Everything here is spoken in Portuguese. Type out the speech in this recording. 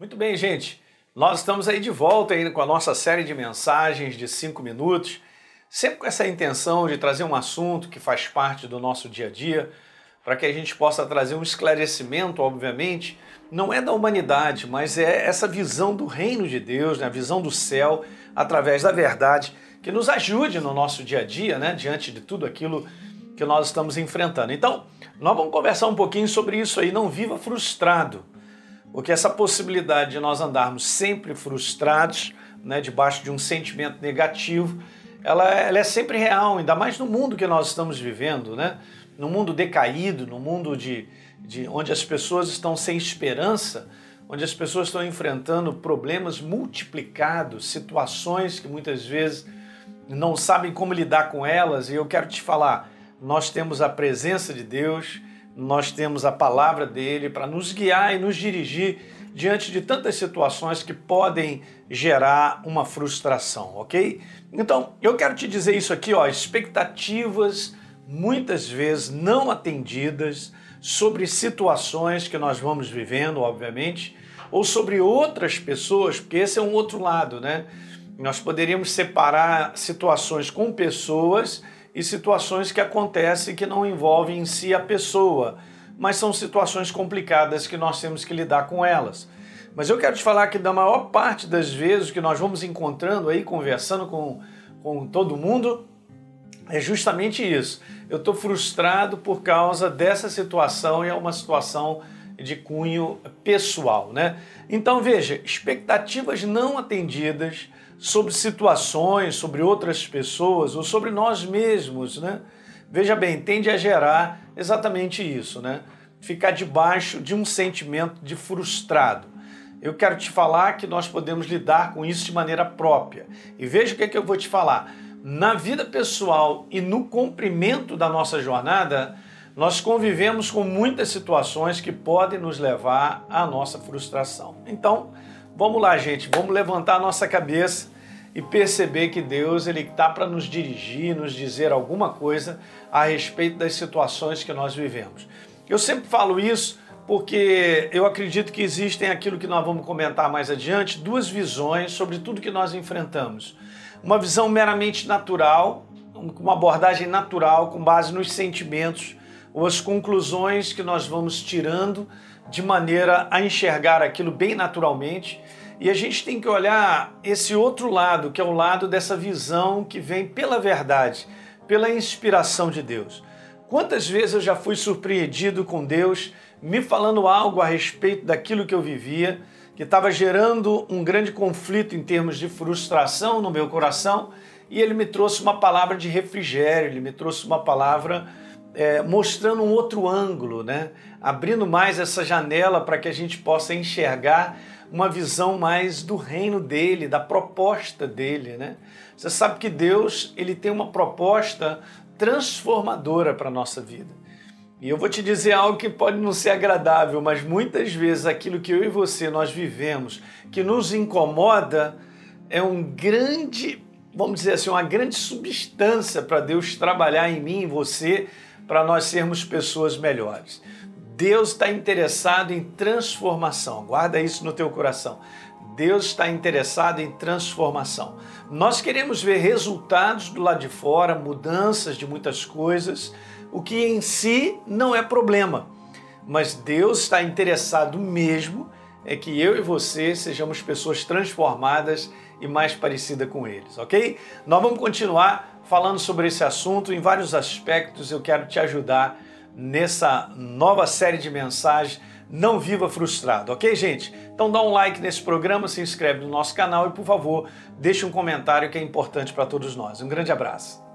Muito bem, gente. Nós estamos aí de volta ainda com a nossa série de mensagens de cinco minutos, sempre com essa intenção de trazer um assunto que faz parte do nosso dia a dia, para que a gente possa trazer um esclarecimento, obviamente, não é da humanidade, mas é essa visão do reino de Deus, né? a visão do céu, através da verdade, que nos ajude no nosso dia a dia, né? diante de tudo aquilo que nós estamos enfrentando. Então, nós vamos conversar um pouquinho sobre isso aí. Não viva frustrado. Porque essa possibilidade de nós andarmos sempre frustrados, né, debaixo de um sentimento negativo, ela, ela, é sempre real, ainda mais no mundo que nós estamos vivendo, né? no mundo decaído, no mundo de, de onde as pessoas estão sem esperança, onde as pessoas estão enfrentando problemas multiplicados, situações que muitas vezes não sabem como lidar com elas, e eu quero te falar, nós temos a presença de Deus, nós temos a palavra dele para nos guiar e nos dirigir diante de tantas situações que podem gerar uma frustração, ok? Então, eu quero te dizer isso aqui, ó, expectativas muitas vezes não atendidas sobre situações que nós vamos vivendo, obviamente, ou sobre outras pessoas, porque esse é um outro lado, né? Nós poderíamos separar situações com pessoas e situações que acontecem que não envolvem em si a pessoa, mas são situações complicadas que nós temos que lidar com elas. Mas eu quero te falar que da maior parte das vezes que nós vamos encontrando aí, conversando com, com todo mundo, é justamente isso. Eu estou frustrado por causa dessa situação e é uma situação de cunho pessoal, né? Então veja, expectativas não atendidas sobre situações, sobre outras pessoas ou sobre nós mesmos, né? Veja bem, tende a gerar exatamente isso, né? Ficar debaixo de um sentimento de frustrado. Eu quero te falar que nós podemos lidar com isso de maneira própria. E veja o que, é que eu vou te falar. Na vida pessoal e no cumprimento da nossa jornada, nós convivemos com muitas situações que podem nos levar à nossa frustração. Então, vamos lá, gente, vamos levantar a nossa cabeça e perceber que Deus ele está para nos dirigir, nos dizer alguma coisa a respeito das situações que nós vivemos. Eu sempre falo isso porque eu acredito que existem aquilo que nós vamos comentar mais adiante, duas visões sobre tudo que nós enfrentamos. Uma visão meramente natural, uma abordagem natural com base nos sentimentos ou as conclusões que nós vamos tirando de maneira a enxergar aquilo bem naturalmente. E a gente tem que olhar esse outro lado, que é o lado dessa visão que vem pela verdade, pela inspiração de Deus. Quantas vezes eu já fui surpreendido com Deus me falando algo a respeito daquilo que eu vivia, que estava gerando um grande conflito em termos de frustração no meu coração, e ele me trouxe uma palavra de refrigério, ele me trouxe uma palavra é, mostrando um outro ângulo, né? abrindo mais essa janela para que a gente possa enxergar uma visão mais do reino dele, da proposta dele. Né? Você sabe que Deus ele tem uma proposta transformadora para a nossa vida. E eu vou te dizer algo que pode não ser agradável, mas muitas vezes aquilo que eu e você nós vivemos, que nos incomoda, é um grande, vamos dizer assim, uma grande substância para Deus trabalhar em mim e você para nós sermos pessoas melhores. Deus está interessado em transformação. Guarda isso no teu coração. Deus está interessado em transformação. Nós queremos ver resultados do lado de fora, mudanças de muitas coisas, o que em si não é problema. Mas Deus está interessado mesmo é que eu e você sejamos pessoas transformadas e mais parecidas com eles, ok? Nós vamos continuar falando sobre esse assunto em vários aspectos. Eu quero te ajudar nessa nova série de mensagens. Não viva frustrado, ok, gente? Então dá um like nesse programa, se inscreve no nosso canal e, por favor, deixe um comentário que é importante para todos nós. Um grande abraço.